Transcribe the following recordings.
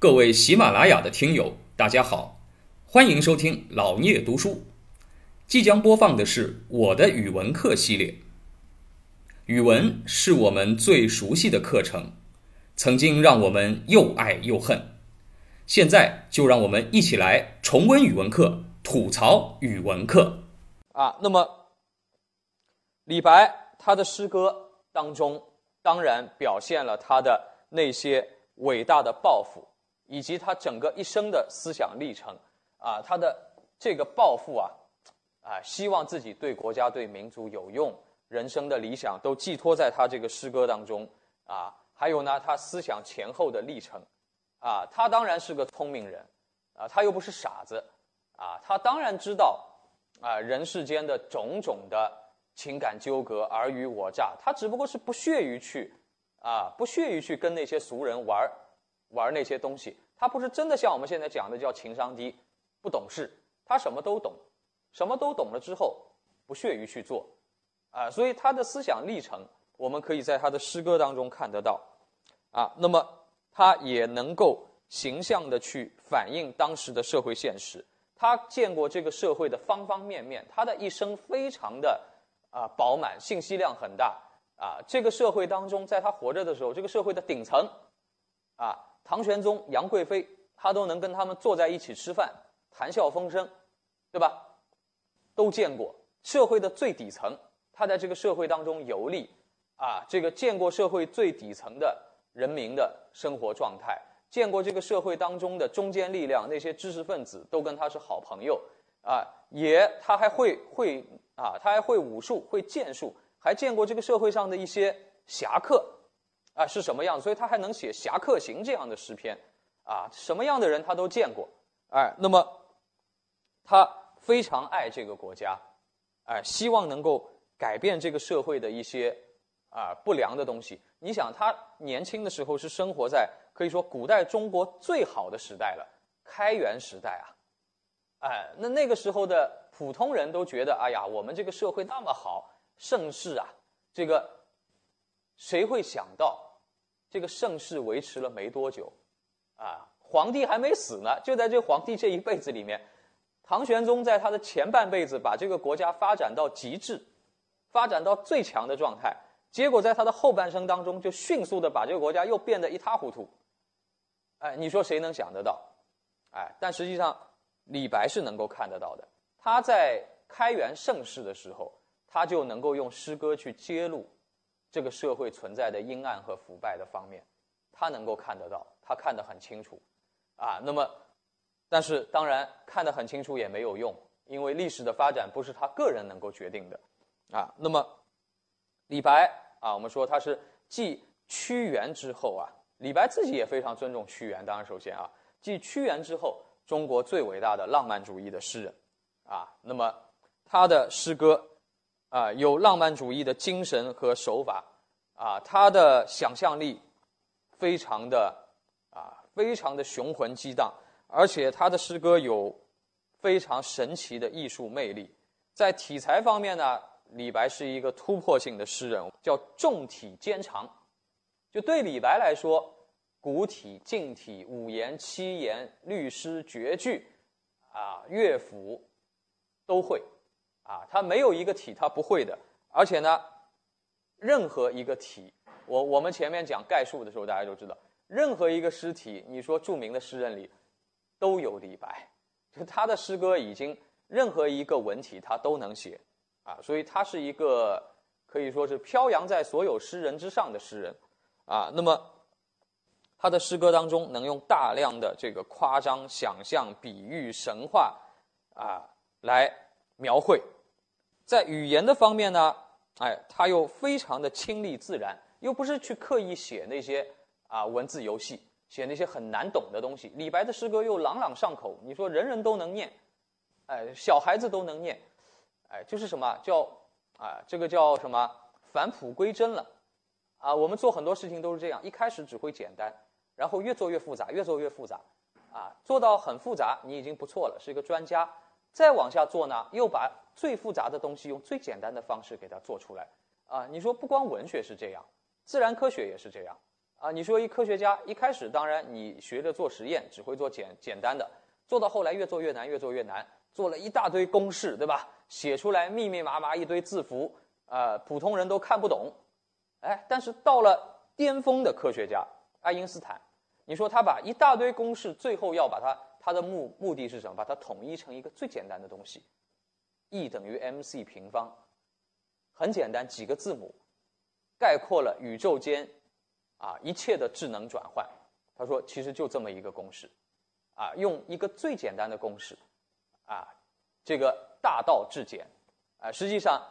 各位喜马拉雅的听友，大家好，欢迎收听老聂读书。即将播放的是我的语文课系列。语文是我们最熟悉的课程，曾经让我们又爱又恨。现在就让我们一起来重温语文课，吐槽语文课。啊，那么李白他的诗歌当中，当然表现了他的那些伟大的抱负，以及他整个一生的思想历程。啊，他的这个抱负啊，啊，希望自己对国家、对民族有用，人生的理想都寄托在他这个诗歌当中。啊，还有呢，他思想前后的历程。啊，他当然是个聪明人，啊，他又不是傻子。啊，他当然知道，啊，人世间的种种的情感纠葛、尔虞我诈，他只不过是不屑于去，啊，不屑于去跟那些俗人玩玩那些东西。他不是真的像我们现在讲的叫情商低。不懂事，他什么都懂，什么都懂了之后，不屑于去做，啊，所以他的思想历程，我们可以在他的诗歌当中看得到，啊，那么他也能够形象的去反映当时的社会现实，他见过这个社会的方方面面，他的一生非常的啊饱满，信息量很大，啊，这个社会当中，在他活着的时候，这个社会的顶层，啊，唐玄宗、杨贵妃，他都能跟他们坐在一起吃饭。谈笑风生，对吧？都见过社会的最底层，他在这个社会当中游历，啊，这个见过社会最底层的人民的生活状态，见过这个社会当中的中坚力量，那些知识分子都跟他是好朋友，啊，也他还会会啊，他还会武术，会剑术，还见过这个社会上的一些侠客，啊，是什么样？所以他还能写《侠客行》这样的诗篇，啊，什么样的人他都见过，哎，那么。他非常爱这个国家，哎，希望能够改变这个社会的一些啊不良的东西。你想，他年轻的时候是生活在可以说古代中国最好的时代了，开元时代啊，哎，那那个时候的普通人都觉得，哎呀，我们这个社会那么好，盛世啊，这个谁会想到，这个盛世维持了没多久，啊，皇帝还没死呢，就在这皇帝这一辈子里面。唐玄宗在他的前半辈子把这个国家发展到极致，发展到最强的状态，结果在他的后半生当中就迅速的把这个国家又变得一塌糊涂。哎，你说谁能想得到？哎，但实际上李白是能够看得到的。他在开元盛世的时候，他就能够用诗歌去揭露这个社会存在的阴暗和腐败的方面，他能够看得到，他看得很清楚。啊，那么。但是当然看得很清楚也没有用，因为历史的发展不是他个人能够决定的，啊，那么李白啊，我们说他是继屈原之后啊，李白自己也非常尊重屈原。当然，首先啊，继屈原之后，中国最伟大的浪漫主义的诗人，啊，那么他的诗歌啊，有浪漫主义的精神和手法，啊，他的想象力非常的啊，非常的雄浑激荡。而且他的诗歌有非常神奇的艺术魅力，在体裁方面呢，李白是一个突破性的诗人，叫重体兼长。就对李白来说，古体、近体、五言、七言、律诗、绝句，啊，乐府都会，啊，他没有一个体他不会的。而且呢，任何一个体，我我们前面讲概述的时候，大家都知道，任何一个诗体，你说著名的诗人里。都有李白，就他的诗歌已经任何一个文体他都能写，啊，所以他是一个可以说是飘扬在所有诗人之上的诗人，啊，那么他的诗歌当中能用大量的这个夸张、想象、比喻、神话，啊，来描绘，在语言的方面呢，哎，他又非常的亲历自然，又不是去刻意写那些啊文字游戏。写那些很难懂的东西，李白的诗歌又朗朗上口，你说人人都能念，哎，小孩子都能念，哎，就是什么叫啊？这个叫什么返璞归真了，啊，我们做很多事情都是这样，一开始只会简单，然后越做越复杂，越做越复杂，啊，做到很复杂，你已经不错了，是一个专家，再往下做呢，又把最复杂的东西用最简单的方式给它做出来，啊，你说不光文学是这样，自然科学也是这样。啊，你说一科学家一开始，当然你学着做实验，只会做简简单的，做到后来越做越难，越做越难，做了一大堆公式，对吧？写出来密密麻麻一堆字符，呃，普通人都看不懂。哎，但是到了巅峰的科学家爱因斯坦，你说他把一大堆公式，最后要把它，他的目目的是什么？把它统一成一个最简单的东西，E 等于 mc 平方，很简单，几个字母，概括了宇宙间啊一切的智能转换。他说，其实就这么一个公式，啊，用一个最简单的公式，啊，这个大道至简，啊，实际上。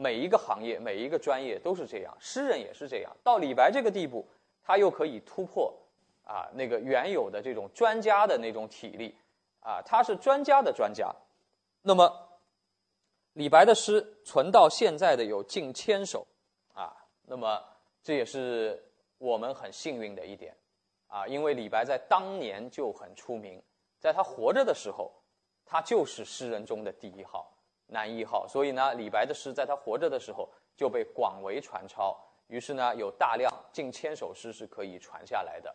每一个行业，每一个专业都是这样，诗人也是这样。到李白这个地步，他又可以突破啊那个原有的这种专家的那种体力啊，他是专家的专家。那么，李白的诗存到现在的有近千首啊，那么这也是我们很幸运的一点啊，因为李白在当年就很出名，在他活着的时候，他就是诗人中的第一号。男一号，所以呢，李白的诗在他活着的时候就被广为传抄，于是呢，有大量近千首诗是可以传下来的。